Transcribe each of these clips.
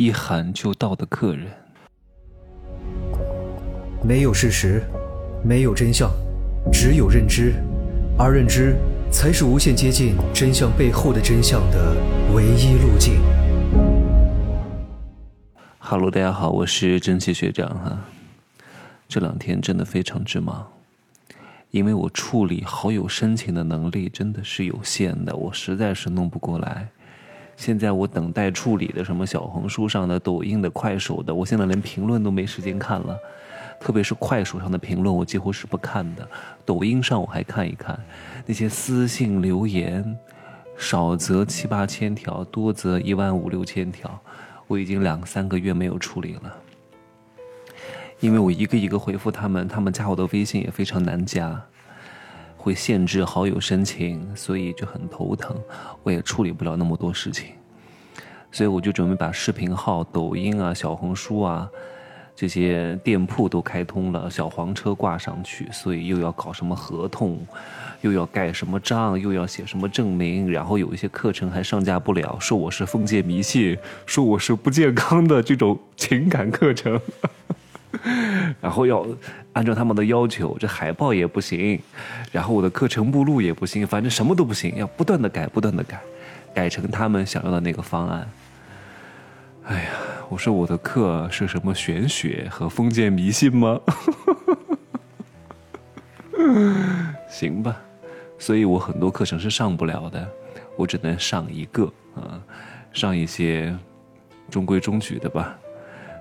一喊就到的客人。没有事实，没有真相，只有认知，而认知才是无限接近真相背后的真相的唯一路径。哈喽，大家好，我是蒸汽学长哈。这两天真的非常之忙，因为我处理好友申请的能力真的是有限的，我实在是弄不过来。现在我等待处理的什么小红书上的、抖音的、快手的，我现在连评论都没时间看了。特别是快手上的评论，我几乎是不看的。抖音上我还看一看，那些私信留言，少则七八千条，多则一万五六千条，我已经两三个月没有处理了。因为我一个一个回复他们，他们加我的微信也非常难加，会限制好友申请，所以就很头疼。我也处理不了那么多事情，所以我就准备把视频号、抖音啊、小红书啊。这些店铺都开通了，小黄车挂上去，所以又要搞什么合同，又要盖什么章，又要写什么证明，然后有一些课程还上架不了，说我是封建迷信，说我是不健康的这种情感课程，然后要按照他们的要求，这海报也不行，然后我的课程目录也不行，反正什么都不行，要不断的改，不断的改，改成他们想要的那个方案。哎呀，我说我的课是什么玄学和封建迷信吗？行吧，所以我很多课程是上不了的，我只能上一个啊，上一些中规中矩的吧，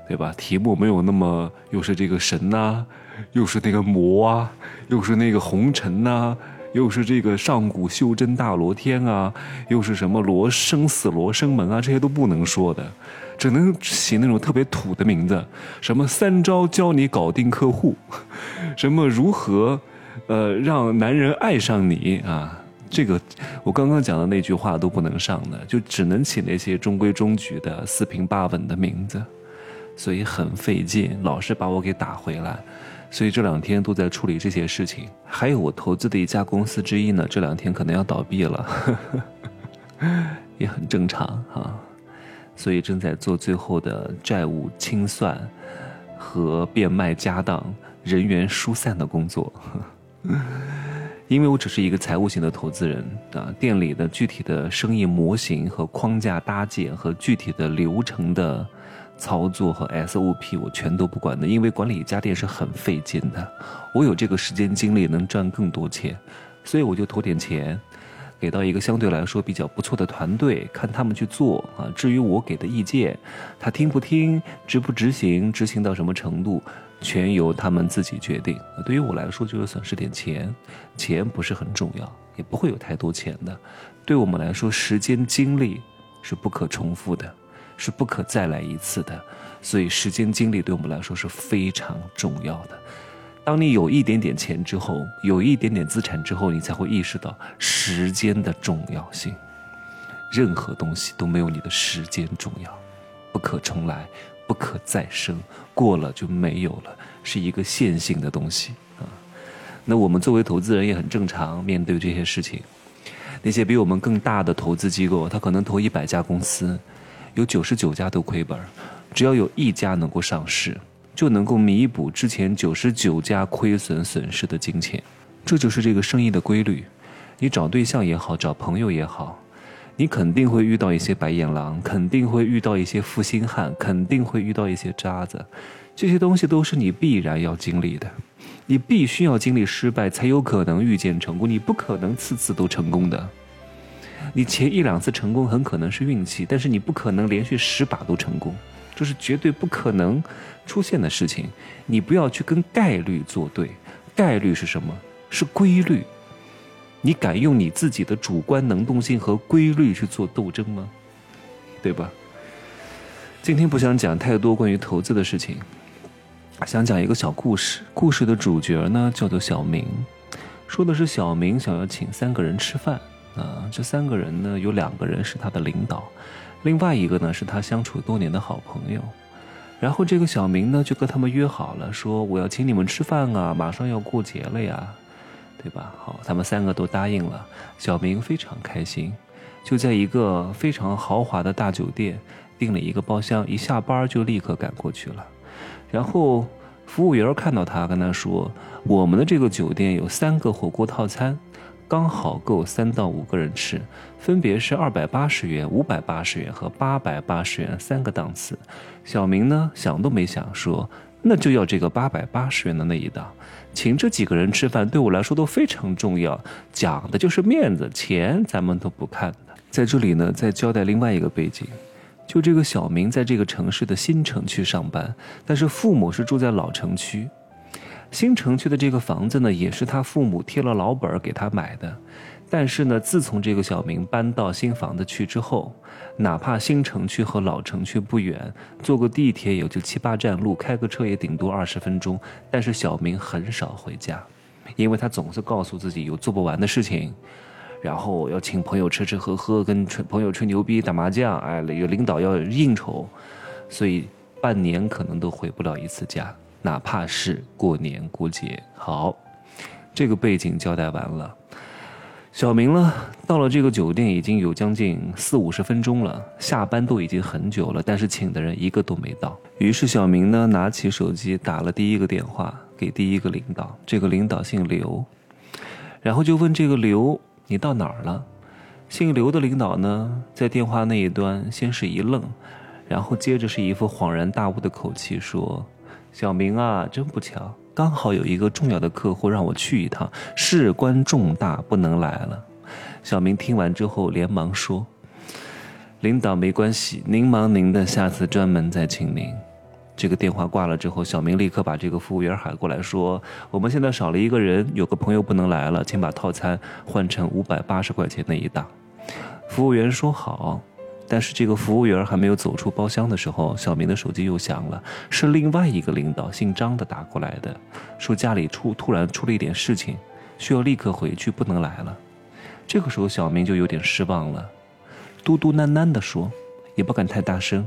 对吧？题目没有那么又是这个神呐，又是那个魔啊，又是那个红尘呐。又是这个上古修真大罗天啊，又是什么罗生死罗生门啊，这些都不能说的，只能起那种特别土的名字，什么三招教你搞定客户，什么如何，呃，让男人爱上你啊，这个我刚刚讲的那句话都不能上的，就只能起那些中规中矩的四平八稳的名字，所以很费劲，老是把我给打回来。所以这两天都在处理这些事情，还有我投资的一家公司之一呢，这两天可能要倒闭了，也很正常啊。所以正在做最后的债务清算和变卖家当、人员疏散的工作。因为我只是一个财务型的投资人啊，店里的具体的生意模型和框架搭建和具体的流程的。操作和 SOP 我全都不管的，因为管理一家店是很费劲的。我有这个时间精力能赚更多钱，所以我就投点钱，给到一个相对来说比较不错的团队，看他们去做啊。至于我给的意见，他听不听、执不执行、执行到什么程度，全由他们自己决定。对于我来说，就是损失点钱，钱不是很重要，也不会有太多钱的。对我们来说，时间精力是不可重复的。是不可再来一次的，所以时间精力对我们来说是非常重要的。当你有一点点钱之后，有一点点资产之后，你才会意识到时间的重要性。任何东西都没有你的时间重要，不可重来，不可再生，过了就没有了，是一个线性的东西啊。那我们作为投资人也很正常，面对这些事情，那些比我们更大的投资机构，他可能投一百家公司。有九十九家都亏本，只要有一家能够上市，就能够弥补之前九十九家亏损损失的金钱。这就是这个生意的规律。你找对象也好，找朋友也好，你肯定会遇到一些白眼狼，肯定会遇到一些负心汉，肯定会遇到一些渣子。这些东西都是你必然要经历的。你必须要经历失败，才有可能遇见成功。你不可能次次都成功的。你前一两次成功很可能是运气，但是你不可能连续十把都成功，这是绝对不可能出现的事情。你不要去跟概率作对，概率是什么？是规律。你敢用你自己的主观能动性和规律去做斗争吗？对吧？今天不想讲太多关于投资的事情，想讲一个小故事。故事的主角呢叫做小明，说的是小明想要请三个人吃饭。啊，这三个人呢，有两个人是他的领导，另外一个呢是他相处多年的好朋友。然后这个小明呢就跟他们约好了，说我要请你们吃饭啊，马上要过节了呀，对吧？好，他们三个都答应了。小明非常开心，就在一个非常豪华的大酒店订了一个包厢，一下班就立刻赶过去了。然后服务员看到他，跟他说：“我们的这个酒店有三个火锅套餐，刚好够三到五个人吃，分别是二百八十元、五百八十元和八百八十元三个档次。”小明呢，想都没想说：“那就要这个八百八十元的那一档。”请这几个人吃饭对我来说都非常重要，讲的就是面子，钱咱们都不看的。在这里呢，再交代另外一个背景，就这个小明在这个城市的新城区上班，但是父母是住在老城区。新城区的这个房子呢，也是他父母贴了老本给他买的。但是呢，自从这个小明搬到新房子去之后，哪怕新城区和老城区不远，坐个地铁也就七八站路，开个车也顶多二十分钟。但是小明很少回家，因为他总是告诉自己有做不完的事情，然后要请朋友吃吃喝喝，跟朋友吹牛逼、打麻将，哎，有领导要应酬，所以半年可能都回不了一次家，哪怕是过年过节。好，这个背景交代完了。小明呢，到了这个酒店已经有将近四五十分钟了，下班都已经很久了，但是请的人一个都没到。于是小明呢，拿起手机打了第一个电话给第一个领导，这个领导姓刘，然后就问这个刘你到哪儿了？姓刘的领导呢，在电话那一端先是一愣，然后接着是一副恍然大悟的口气说：“小明啊，真不巧。”刚好有一个重要的客户让我去一趟，事关重大，不能来了。小明听完之后连忙说：“领导没关系，您忙您的，下次专门再请您。”这个电话挂了之后，小明立刻把这个服务员喊过来，说：“我们现在少了一个人，有个朋友不能来了，请把套餐换成五百八十块钱那一档。”服务员说：“好。”但是这个服务员还没有走出包厢的时候，小明的手机又响了，是另外一个领导姓张的打过来的，说家里出突然出了一点事情，需要立刻回去，不能来了。这个时候小明就有点失望了，嘟嘟囔囔的说，也不敢太大声，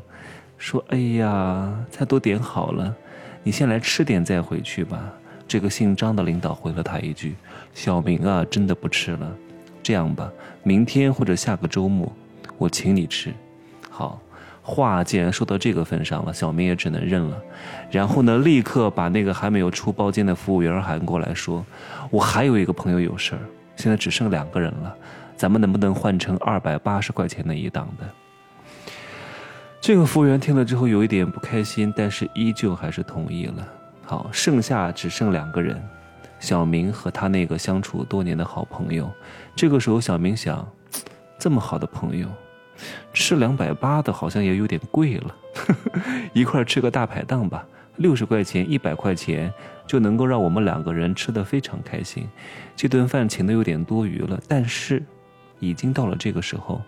说：“哎呀，菜都点好了，你先来吃点再回去吧。”这个姓张的领导回了他一句：“小明啊，真的不吃了，这样吧，明天或者下个周末。”我请你吃，好，话既然说到这个份上了，小明也只能认了。然后呢，立刻把那个还没有出包间的服务员喊过来，说：“我还有一个朋友有事儿，现在只剩两个人了，咱们能不能换成二百八十块钱那一档的？”这个服务员听了之后有一点不开心，但是依旧还是同意了。好，剩下只剩两个人，小明和他那个相处多年的好朋友。这个时候，小明想。这么好的朋友，吃两百八的好像也有点贵了，一块吃个大排档吧，六十块钱、一百块钱就能够让我们两个人吃得非常开心。这顿饭请的有点多余了，但是已经到了这个时候，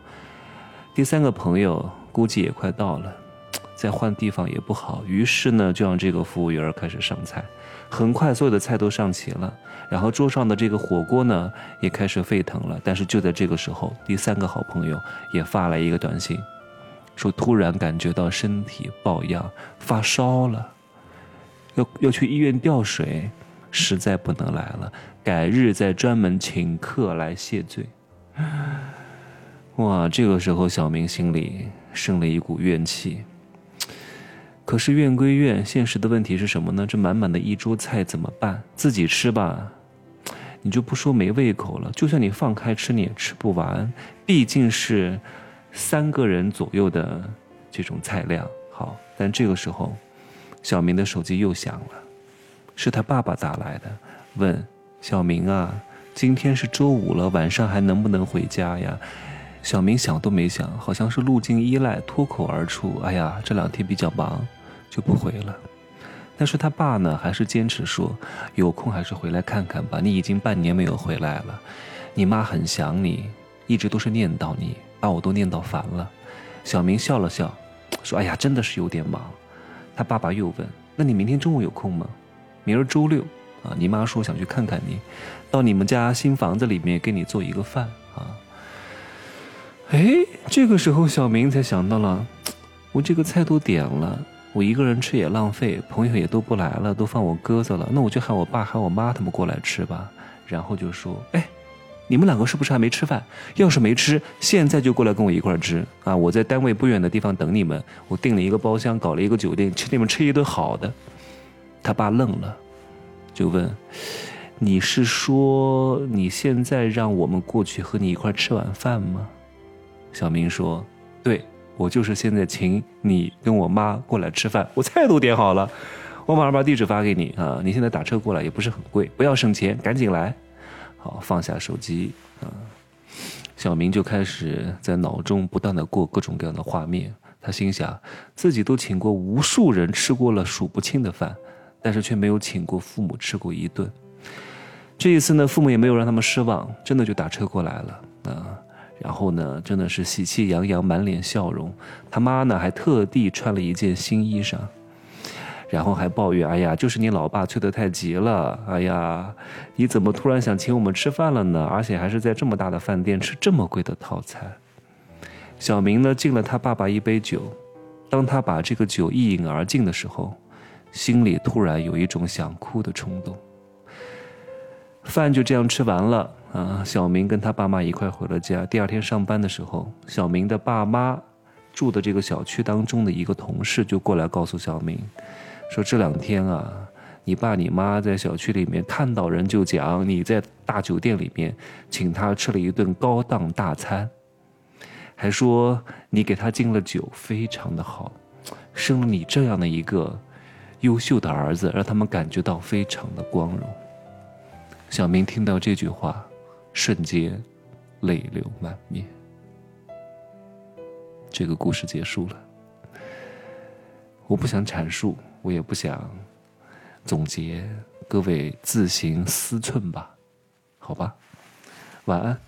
第三个朋友估计也快到了。再换地方也不好，于是呢，就让这个服务员开始上菜。很快，所有的菜都上齐了，然后桌上的这个火锅呢也开始沸腾了。但是就在这个时候，第三个好朋友也发来一个短信，说突然感觉到身体抱恙，发烧了，要要去医院吊水，实在不能来了，改日再专门请客来谢罪。哇，这个时候小明心里生了一股怨气。可是怨归怨，现实的问题是什么呢？这满满的一桌菜怎么办？自己吃吧，你就不说没胃口了。就算你放开吃，你也吃不完，毕竟是三个人左右的这种菜量。好，但这个时候，小明的手机又响了，是他爸爸打来的，问小明啊，今天是周五了，晚上还能不能回家呀？小明想都没想，好像是路径依赖，脱口而出：“哎呀，这两天比较忙，就不回了。”但是他爸呢，还是坚持说：“有空还是回来看看吧。你已经半年没有回来了，你妈很想你，一直都是念叨你，把我都念叨烦了。”小明笑了笑，说：“哎呀，真的是有点忙。”他爸爸又问：“那你明天中午有空吗？明儿周六啊，你妈说想去看看你，到你们家新房子里面给你做一个饭。”哎，这个时候小明才想到了，我这个菜都点了，我一个人吃也浪费，朋友也都不来了，都放我鸽子了，那我就喊我爸喊我妈他们过来吃吧。然后就说：“哎，你们两个是不是还没吃饭？要是没吃，现在就过来跟我一块儿吃啊！我在单位不远的地方等你们，我订了一个包厢，搞了一个酒店，请你们吃一顿好的。”他爸愣了，就问：“你是说你现在让我们过去和你一块吃晚饭吗？”小明说：“对，我就是现在请你跟我妈过来吃饭，我菜都点好了。”我马上把地址发给你啊！你现在打车过来也不是很贵，不要省钱，赶紧来。好，放下手机啊，小明就开始在脑中不断的过各种各样的画面。他心想，自己都请过无数人吃过了数不清的饭，但是却没有请过父母吃过一顿。这一次呢，父母也没有让他们失望，真的就打车过来了啊。然后呢，真的是喜气洋洋，满脸笑容。他妈呢，还特地穿了一件新衣裳。然后还抱怨：“哎呀，就是你老爸催得太急了。哎呀，你怎么突然想请我们吃饭了呢？而且还是在这么大的饭店吃这么贵的套餐。”小明呢敬了他爸爸一杯酒，当他把这个酒一饮而尽的时候，心里突然有一种想哭的冲动。饭就这样吃完了啊，小明跟他爸妈一块回了家。第二天上班的时候，小明的爸妈住的这个小区当中的一个同事就过来告诉小明。说这两天啊，你爸你妈在小区里面看到人就讲你在大酒店里面请他吃了一顿高档大餐，还说你给他敬了酒，非常的好，生了你这样的一个优秀的儿子，让他们感觉到非常的光荣。小明听到这句话，瞬间泪流满面。这个故事结束了，我不想阐述。我也不想总结，各位自行思忖吧，好吧，晚安。